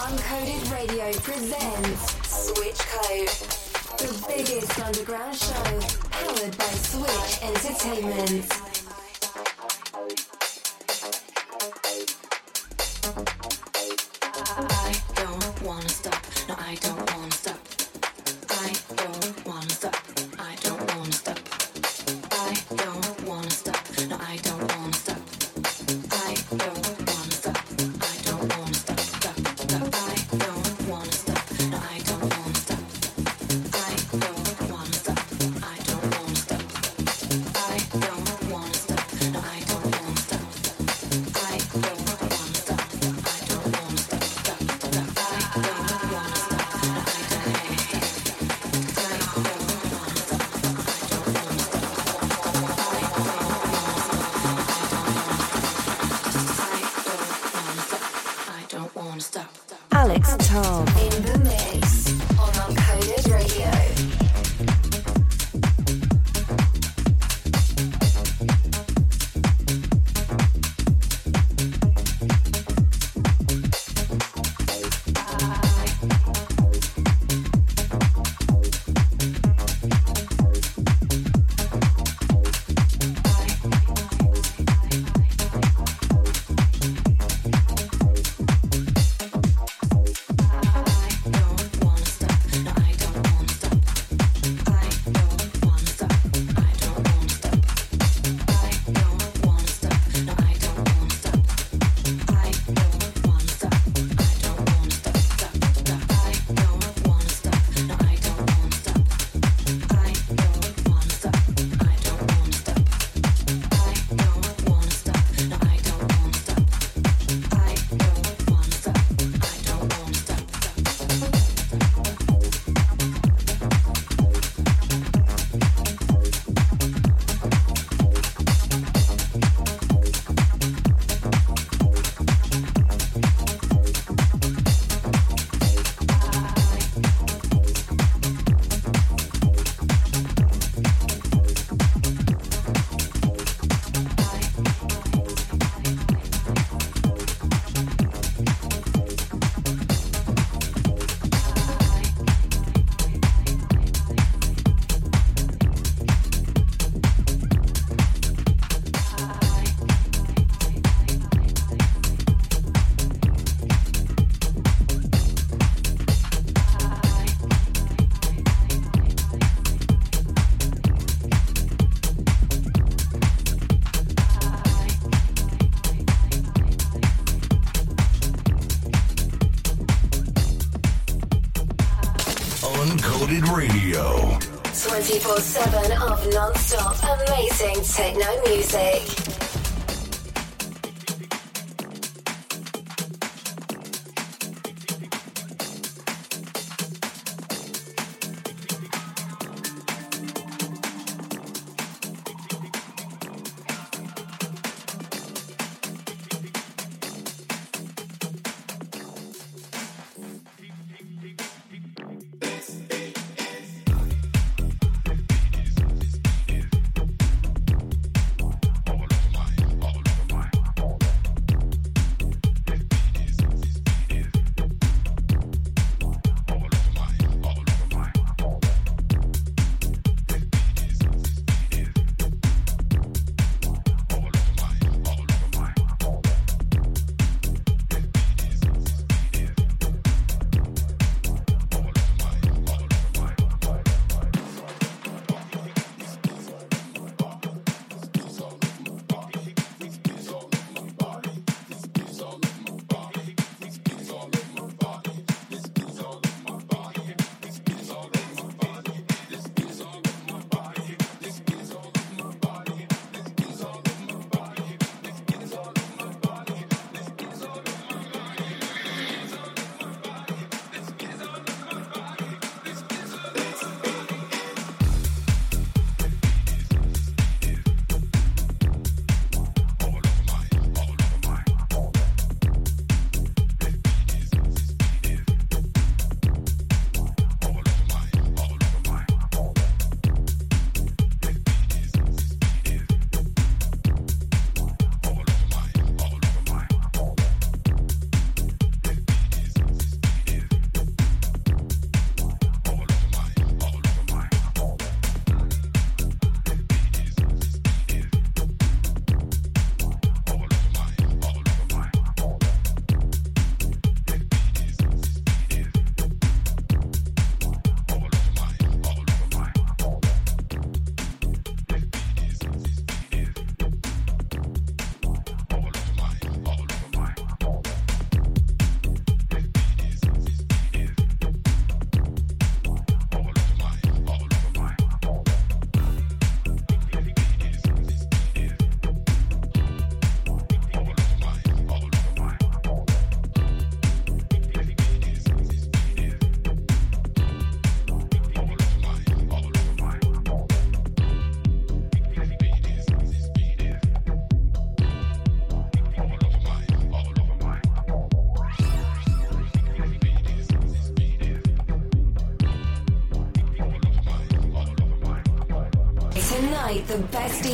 Uncoded Radio presents Switch Code, the biggest underground show powered by Switch Entertainment. techno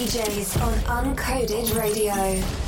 DJs on Uncoded Radio.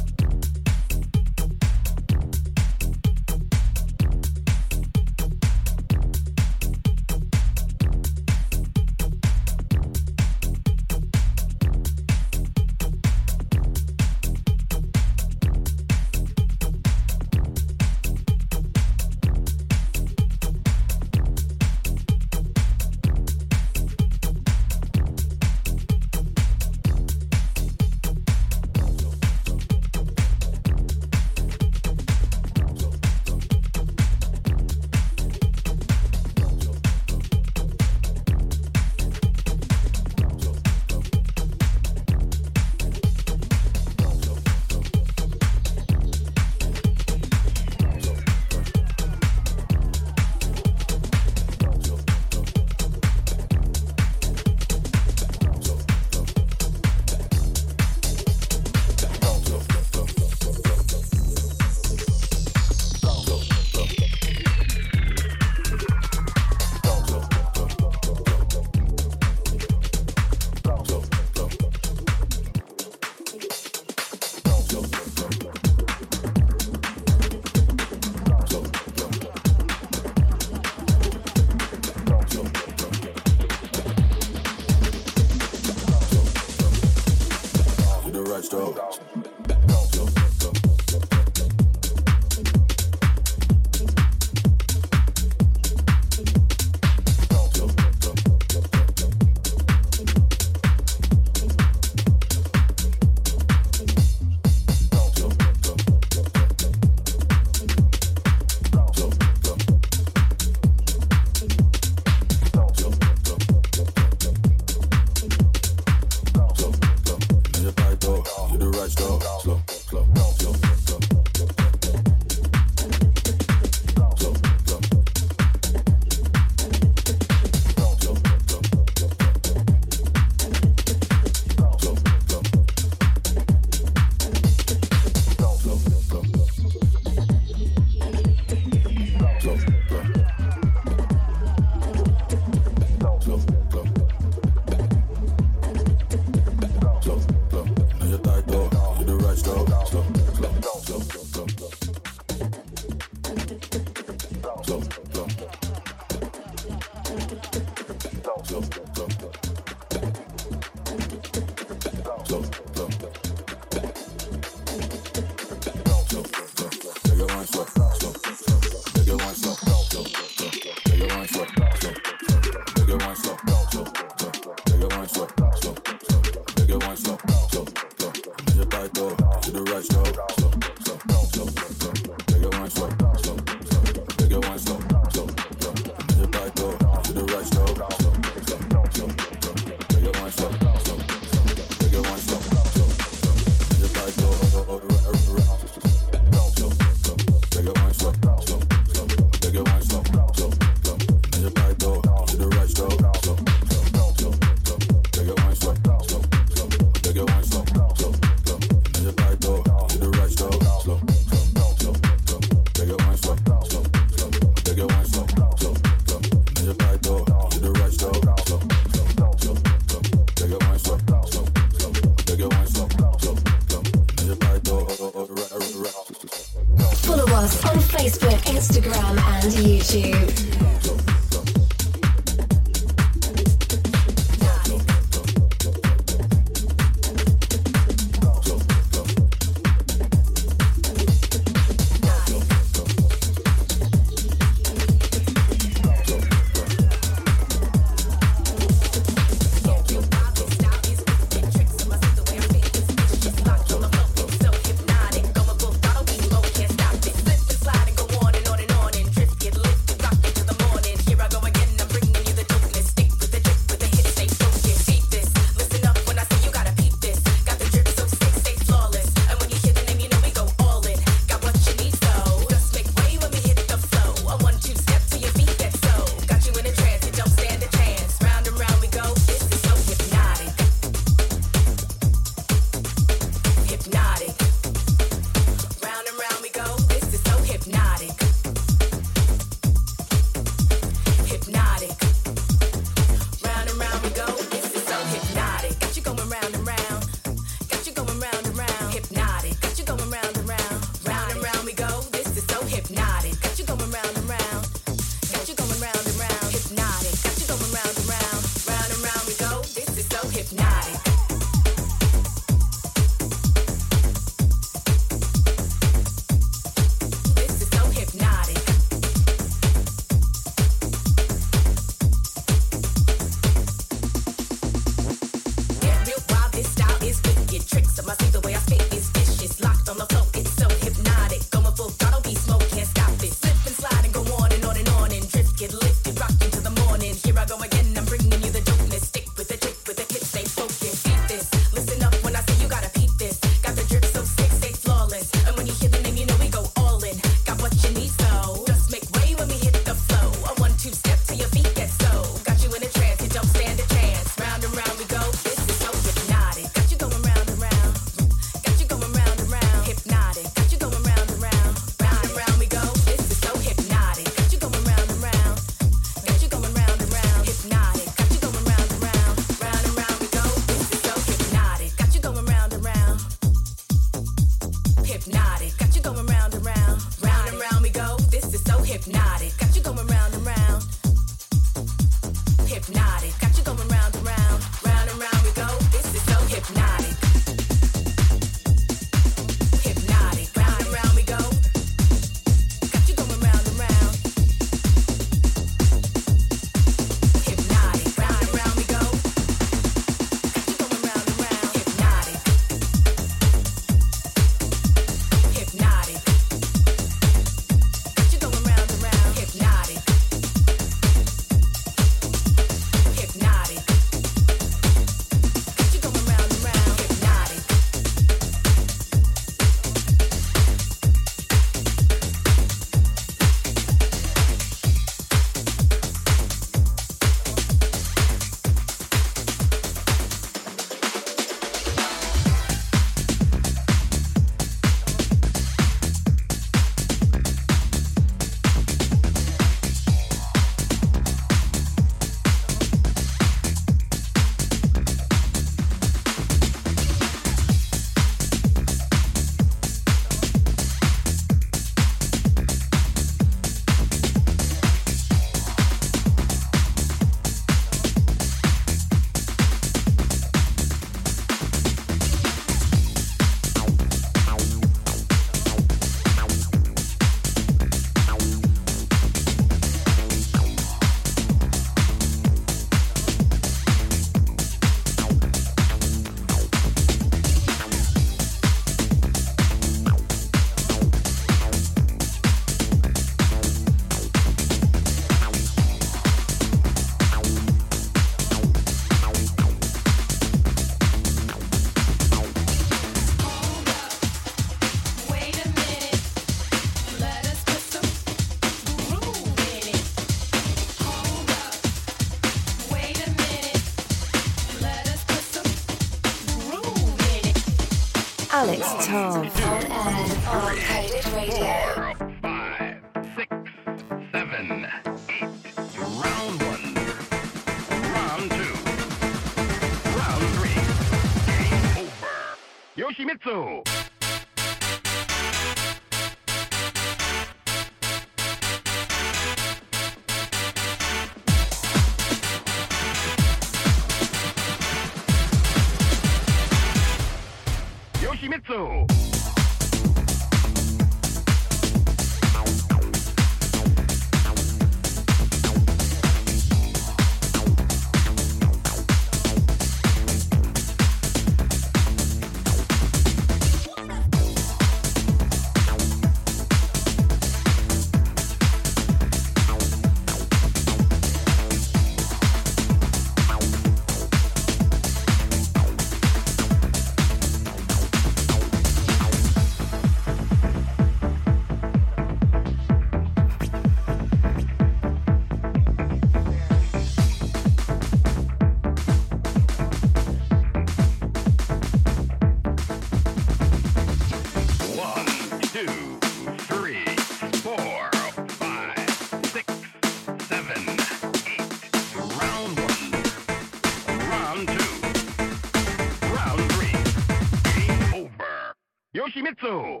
Yoshimitsu.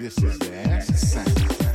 This is the sound.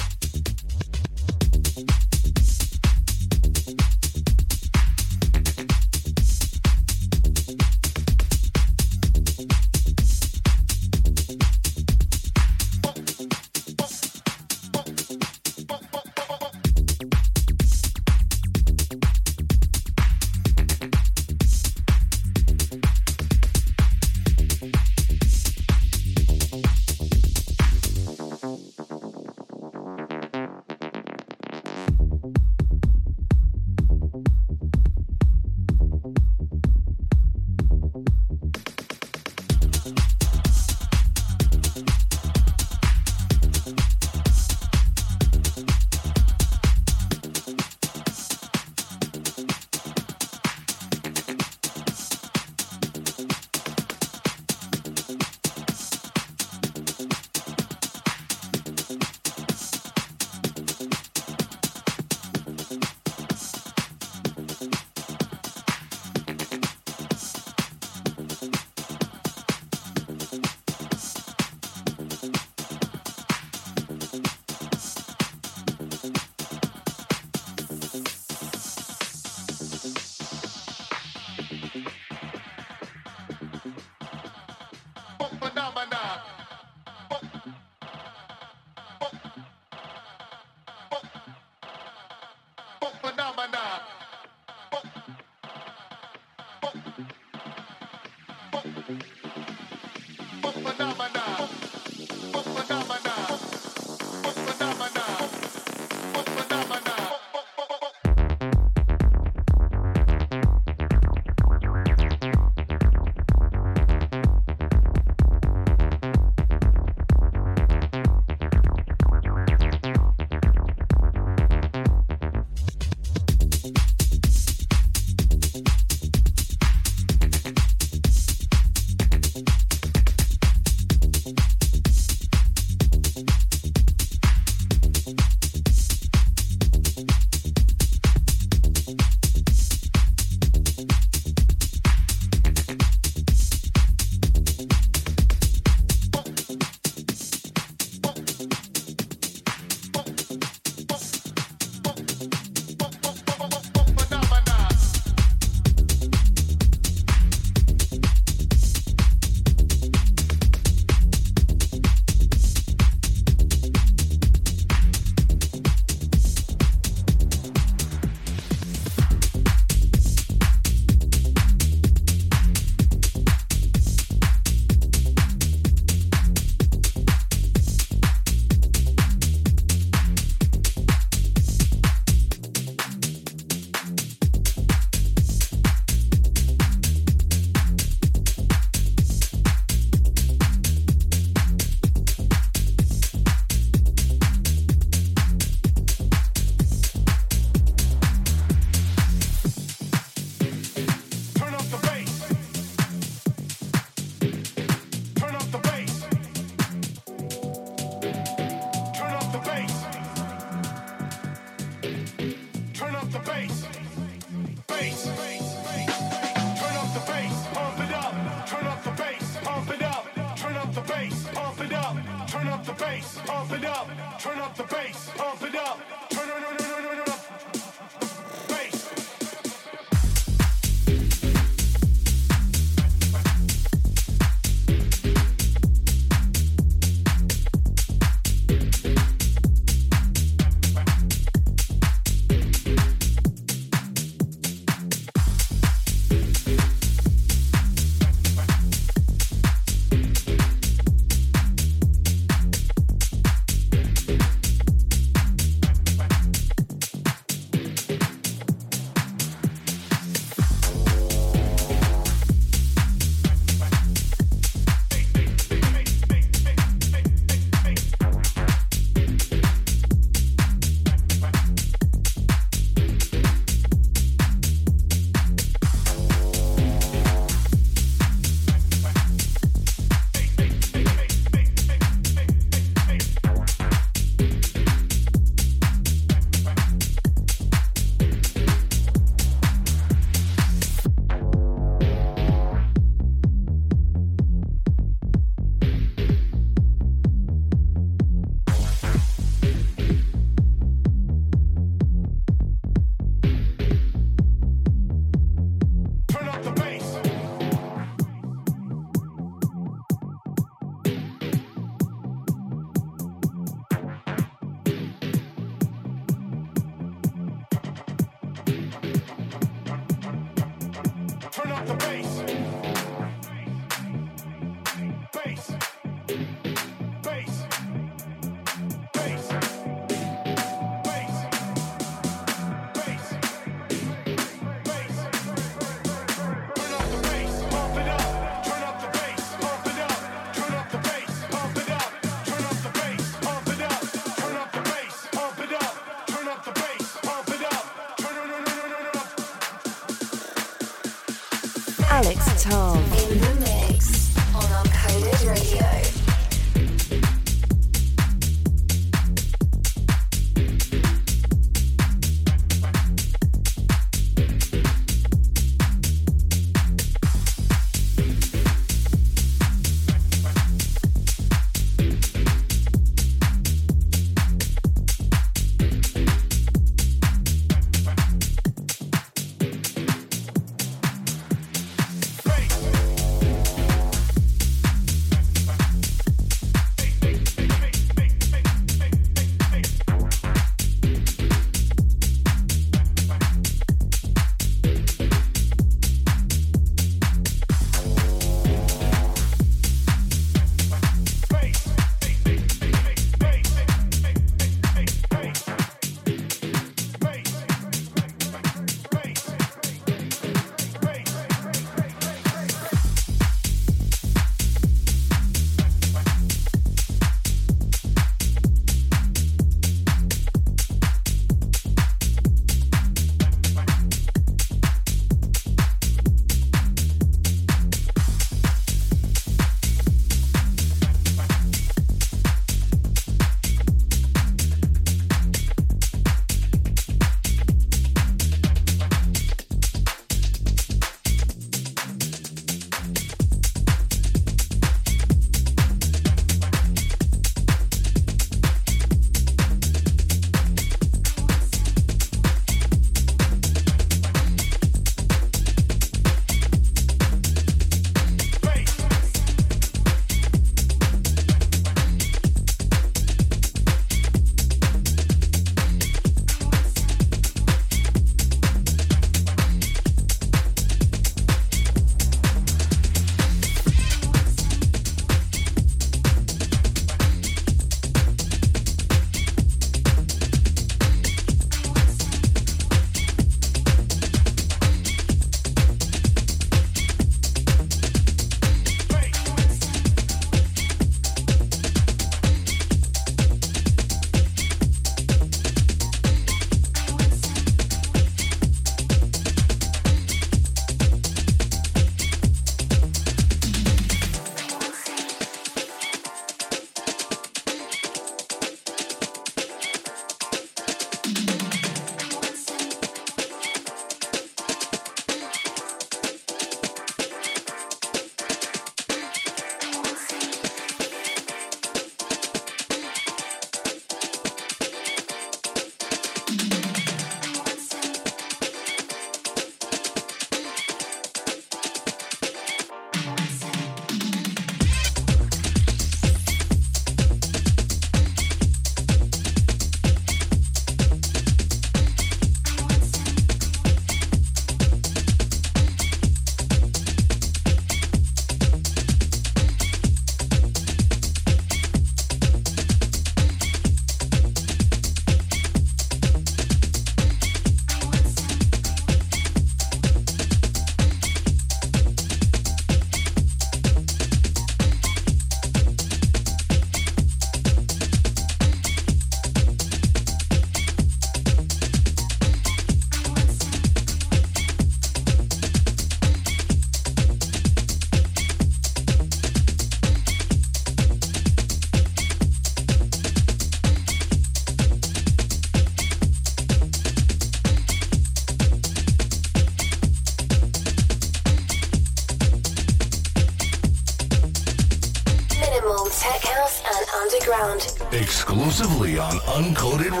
Exclusively